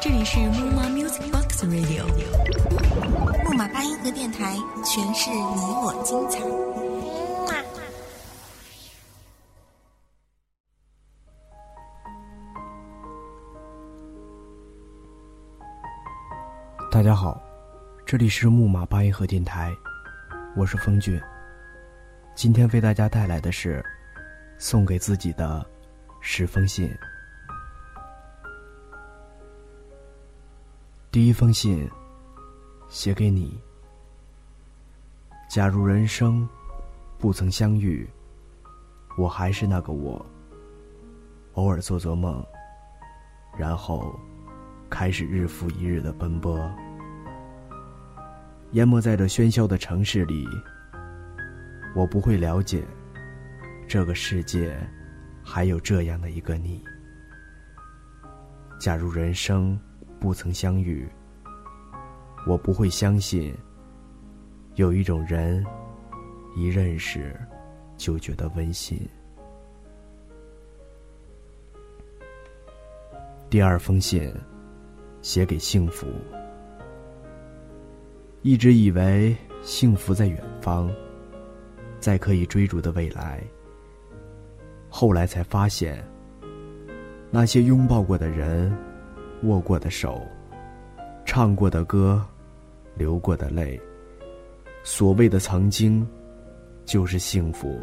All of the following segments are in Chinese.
这里是木马 Music Box Radio，木马八音盒电台，诠释你我精彩。大家好，这里是木马八音盒电台，我是风俊。今天为大家带来的是送给自己的十封信。第一封信，写给你。假如人生不曾相遇，我还是那个我。偶尔做做梦，然后开始日复一日的奔波。淹没在这喧嚣的城市里，我不会了解这个世界还有这样的一个你。假如人生不曾相遇，我不会相信有一种人一认识就觉得温馨。第二封信，写给幸福。一直以为幸福在远方，在可以追逐的未来。后来才发现，那些拥抱过的人，握过的手，唱过的歌，流过的泪，所谓的曾经，就是幸福。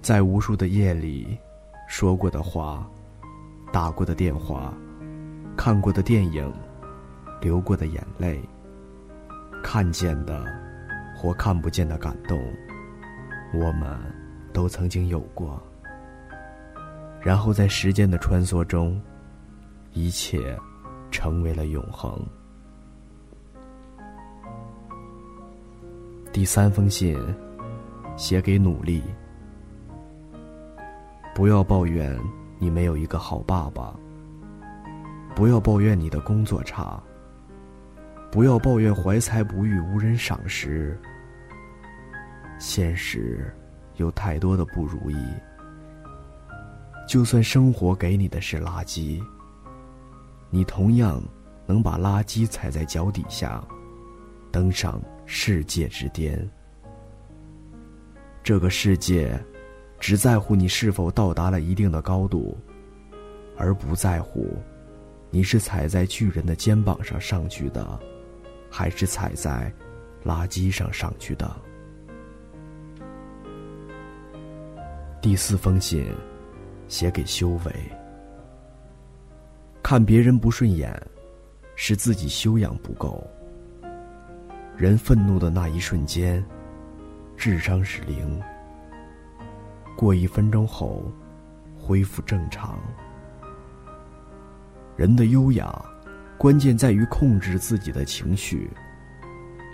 在无数的夜里，说过的话，打过的电话，看过的电影。流过的眼泪，看见的或看不见的感动，我们都曾经有过。然后在时间的穿梭中，一切成为了永恒。第三封信，写给努力。不要抱怨你没有一个好爸爸，不要抱怨你的工作差。不要抱怨怀才不遇，无人赏识。现实有太多的不如意。就算生活给你的是垃圾，你同样能把垃圾踩在脚底下，登上世界之巅。这个世界，只在乎你是否到达了一定的高度，而不在乎你是踩在巨人的肩膀上上去的。还是踩在垃圾上上去的。第四封信，写给修为。看别人不顺眼，是自己修养不够。人愤怒的那一瞬间，智商是零。过一分钟后，恢复正常。人的优雅。关键在于控制自己的情绪。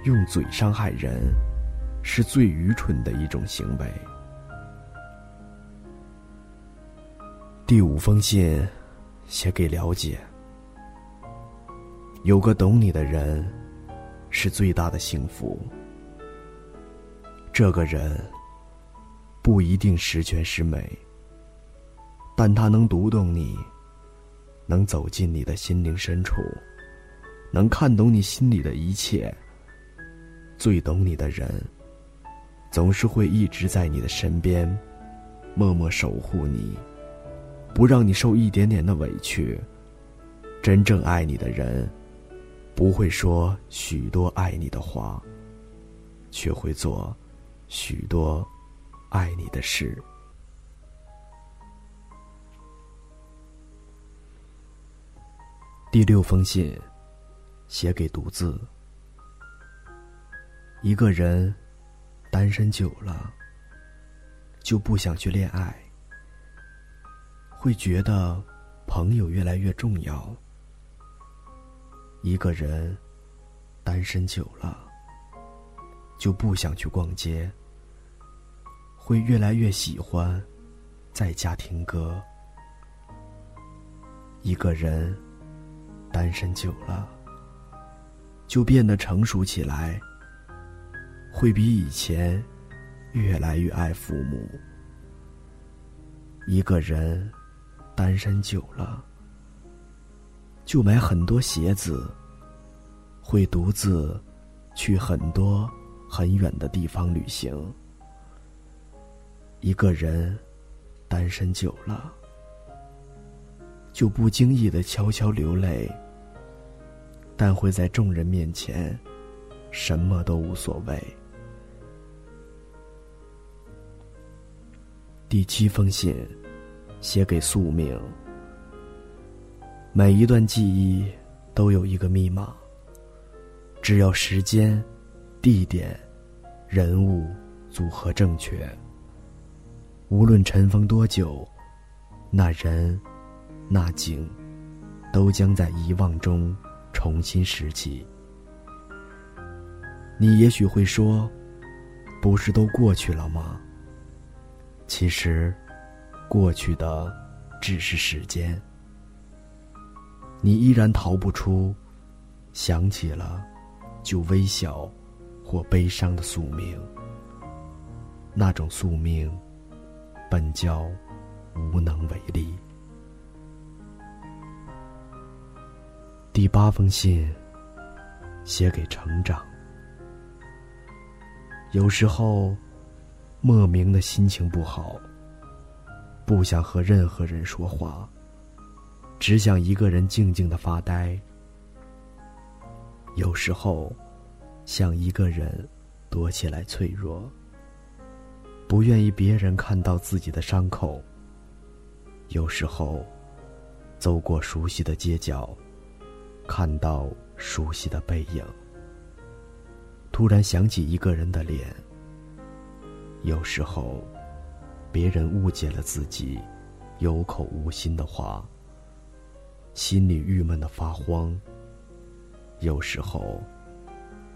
用嘴伤害人，是最愚蠢的一种行为。第五封信，写给了解。有个懂你的人，是最大的幸福。这个人不一定十全十美，但他能读懂你。能走进你的心灵深处，能看懂你心里的一切。最懂你的人，总是会一直在你的身边，默默守护你，不让你受一点点的委屈。真正爱你的人，不会说许多爱你的话，却会做许多爱你的事。第六封信，写给独自。一个人单身久了，就不想去恋爱，会觉得朋友越来越重要。一个人单身久了，就不想去逛街，会越来越喜欢在家听歌。一个人。单身久了，就变得成熟起来，会比以前越来越爱父母。一个人单身久了，就买很多鞋子，会独自去很多很远的地方旅行。一个人单身久了，就不经意的悄悄流泪，但会在众人面前什么都无所谓。第七封信，写给宿命。每一段记忆都有一个密码，只要时间、地点、人物组合正确，无论尘封多久，那人、那景，都将在遗忘中重新拾起。你也许会说：“不是都过去了吗？”其实，过去的只是时间。你依然逃不出想起了就微笑或悲伤的宿命。那种宿命本叫无能为力。第八封信，写给成长。有时候。莫名的心情不好，不想和任何人说话，只想一个人静静的发呆。有时候，想一个人躲起来脆弱，不愿意别人看到自己的伤口。有时候，走过熟悉的街角，看到熟悉的背影，突然想起一个人的脸。有时候，别人误解了自己，有口无心的话，心里郁闷的发慌。有时候，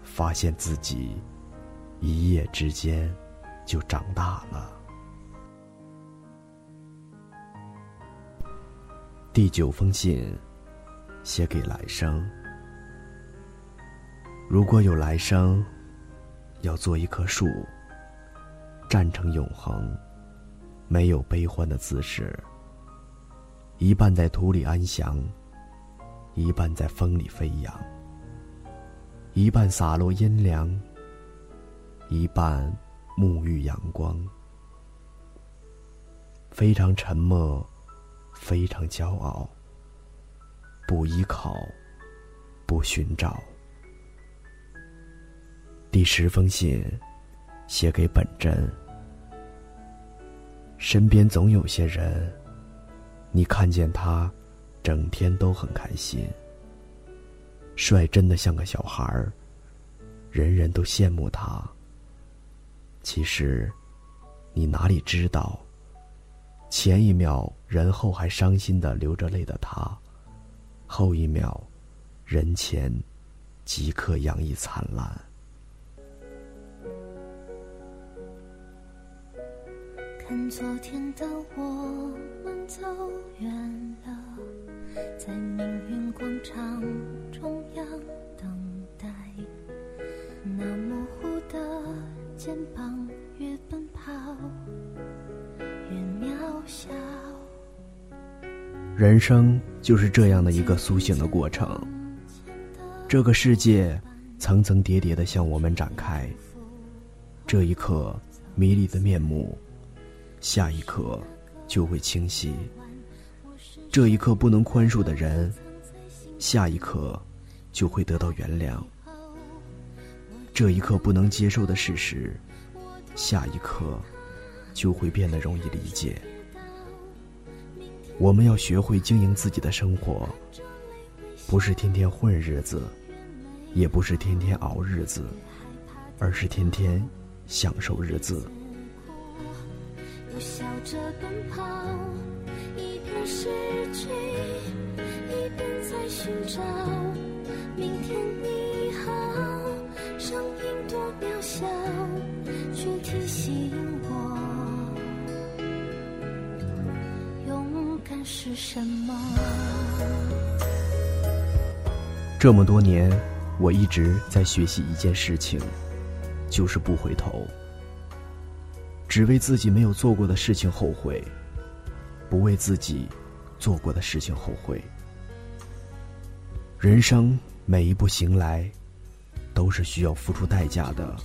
发现自己一夜之间就长大了。第九封信，写给来生。如果有来生，要做一棵树。站成永恒，没有悲欢的姿势。一半在土里安详，一半在风里飞扬。一半洒落阴凉，一半沐浴阳光。非常沉默，非常骄傲。不依靠，不寻找。第十封信，写给本真。身边总有些人，你看见他，整天都很开心，率真的像个小孩儿，人人都羡慕他。其实，你哪里知道，前一秒人后还伤心的流着泪的他，后一秒，人前即刻洋溢灿烂。看昨天的我们走远了，在命运广场中央等待。那模糊的肩膀，越奔跑越渺小。人生就是这样的一个苏醒的过程。这个世界层层叠叠的向我们展开。这一刻，迷离的面目。下一刻，就会清晰。这一刻不能宽恕的人，下一刻就会得到原谅。这一刻不能接受的事实，下一刻就会变得容易理解。我们要学会经营自己的生活，不是天天混日子，也不是天天熬日子，而是天天享受日子。着奔跑，一边失去，一边在寻找。明天你好，声音多渺小，却提醒我，勇敢是什么。这么多年，我一直在学习一件事情，就是不回头。只为自己没有做过的事情后悔，不为自己做过的事情后悔。人生每一步行来，都是需要付出代价的。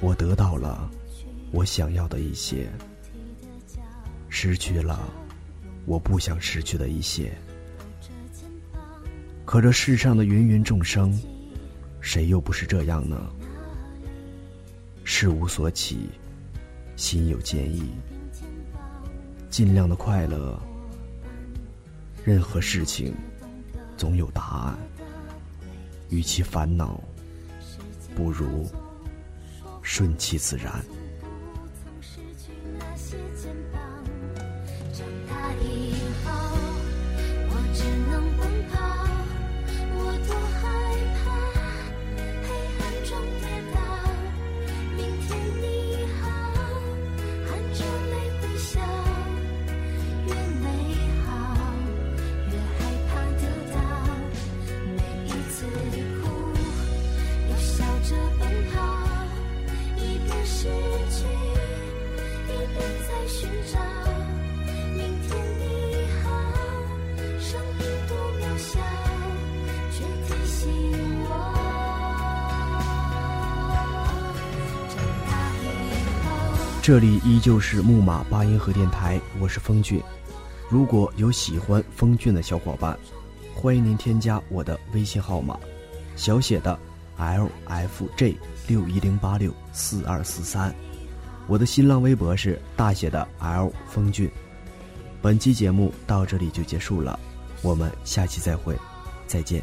我得到了我想要的一些，失去了我不想失去的一些。可这世上的芸芸众生，谁又不是这样呢？事无所起，心有坚毅，尽量的快乐。任何事情总有答案，与其烦恼，不如顺其自然。这里依旧是木马八音盒电台，我是风俊。如果有喜欢风俊的小伙伴，欢迎您添加我的微信号码，小写的 L F J 六一零八六四二四三。我的新浪微博是大写的 L 风俊。本期节目到这里就结束了，我们下期再会，再见。